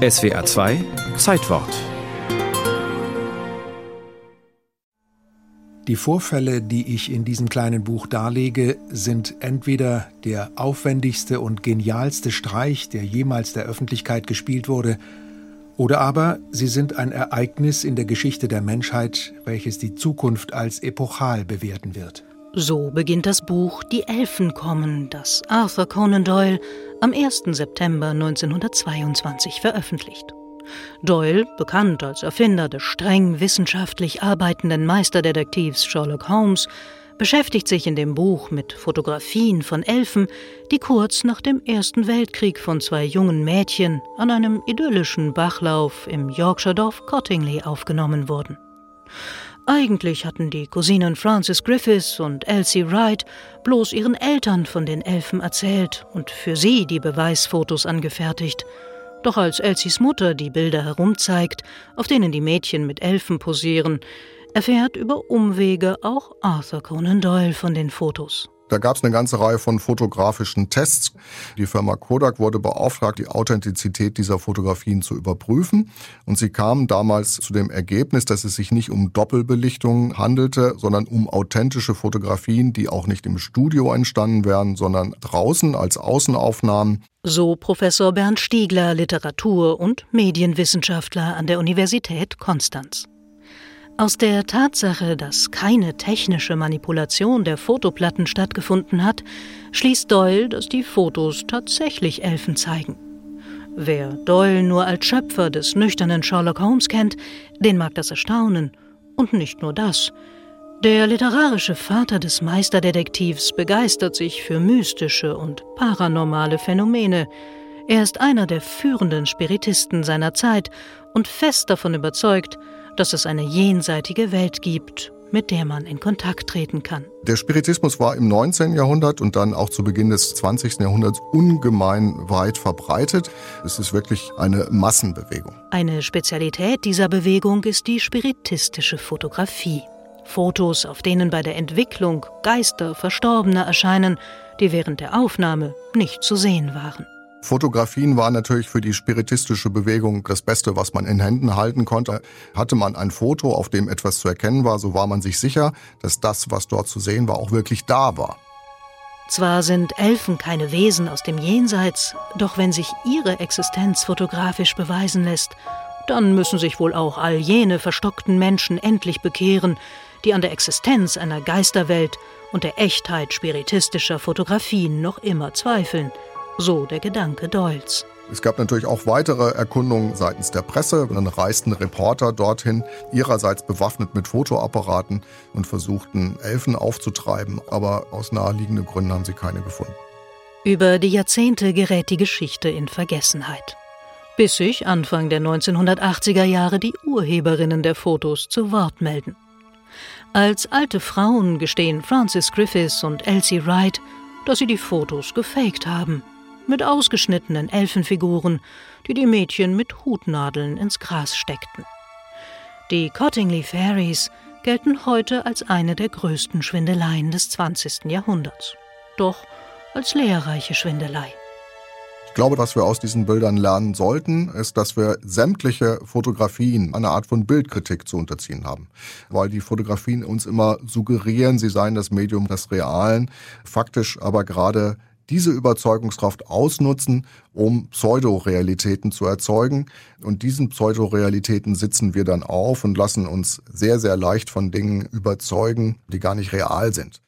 SWA 2 Zeitwort Die Vorfälle, die ich in diesem kleinen Buch darlege, sind entweder der aufwendigste und genialste Streich, der jemals der Öffentlichkeit gespielt wurde, oder aber sie sind ein Ereignis in der Geschichte der Menschheit, welches die Zukunft als epochal bewerten wird. So beginnt das Buch Die Elfen kommen, das Arthur Conan Doyle am 1. September 1922 veröffentlicht. Doyle, bekannt als Erfinder des streng wissenschaftlich arbeitenden Meisterdetektivs Sherlock Holmes, beschäftigt sich in dem Buch mit Fotografien von Elfen, die kurz nach dem Ersten Weltkrieg von zwei jungen Mädchen an einem idyllischen Bachlauf im Yorkshire-Dorf Cottingley aufgenommen wurden. Eigentlich hatten die Cousinen Frances Griffiths und Elsie Wright bloß ihren Eltern von den Elfen erzählt und für sie die Beweisfotos angefertigt. Doch als Elsies Mutter die Bilder herumzeigt, auf denen die Mädchen mit Elfen posieren, erfährt über Umwege auch Arthur Conan Doyle von den Fotos. Da gab es eine ganze Reihe von fotografischen Tests. Die Firma Kodak wurde beauftragt, die Authentizität dieser Fotografien zu überprüfen. Und sie kamen damals zu dem Ergebnis, dass es sich nicht um Doppelbelichtung handelte, sondern um authentische Fotografien, die auch nicht im Studio entstanden wären, sondern draußen als Außenaufnahmen. So Professor Bernd Stiegler, Literatur- und Medienwissenschaftler an der Universität Konstanz. Aus der Tatsache, dass keine technische Manipulation der Fotoplatten stattgefunden hat, schließt Doyle, dass die Fotos tatsächlich Elfen zeigen. Wer Doyle nur als Schöpfer des nüchternen Sherlock Holmes kennt, den mag das erstaunen. Und nicht nur das. Der literarische Vater des Meisterdetektivs begeistert sich für mystische und paranormale Phänomene. Er ist einer der führenden Spiritisten seiner Zeit und fest davon überzeugt, dass es eine jenseitige Welt gibt, mit der man in Kontakt treten kann. Der Spiritismus war im 19. Jahrhundert und dann auch zu Beginn des 20. Jahrhunderts ungemein weit verbreitet. Es ist wirklich eine Massenbewegung. Eine Spezialität dieser Bewegung ist die spiritistische Fotografie. Fotos, auf denen bei der Entwicklung Geister Verstorbener erscheinen, die während der Aufnahme nicht zu sehen waren. Fotografien waren natürlich für die spiritistische Bewegung das Beste, was man in Händen halten konnte. Hatte man ein Foto, auf dem etwas zu erkennen war, so war man sich sicher, dass das, was dort zu sehen war, auch wirklich da war. Zwar sind Elfen keine Wesen aus dem Jenseits, doch wenn sich ihre Existenz fotografisch beweisen lässt, dann müssen sich wohl auch all jene verstockten Menschen endlich bekehren, die an der Existenz einer Geisterwelt und der Echtheit spiritistischer Fotografien noch immer zweifeln. So der Gedanke Doyles. Es gab natürlich auch weitere Erkundungen seitens der Presse. Dann reisten Reporter dorthin, ihrerseits bewaffnet mit Fotoapparaten und versuchten, Elfen aufzutreiben. Aber aus naheliegenden Gründen haben sie keine gefunden. Über die Jahrzehnte gerät die Geschichte in Vergessenheit. Bis sich Anfang der 1980er Jahre die Urheberinnen der Fotos zu Wort melden. Als alte Frauen gestehen Francis Griffiths und Elsie Wright, dass sie die Fotos gefaked haben mit ausgeschnittenen Elfenfiguren, die die Mädchen mit Hutnadeln ins Gras steckten. Die Cottingley Fairies gelten heute als eine der größten Schwindeleien des 20. Jahrhunderts. Doch als lehrreiche Schwindelei. Ich glaube, was wir aus diesen Bildern lernen sollten, ist, dass wir sämtliche Fotografien einer Art von Bildkritik zu unterziehen haben. Weil die Fotografien uns immer suggerieren, sie seien das Medium des Realen, faktisch aber gerade diese Überzeugungskraft ausnutzen, um Pseudorealitäten zu erzeugen. Und diesen Pseudorealitäten sitzen wir dann auf und lassen uns sehr, sehr leicht von Dingen überzeugen, die gar nicht real sind.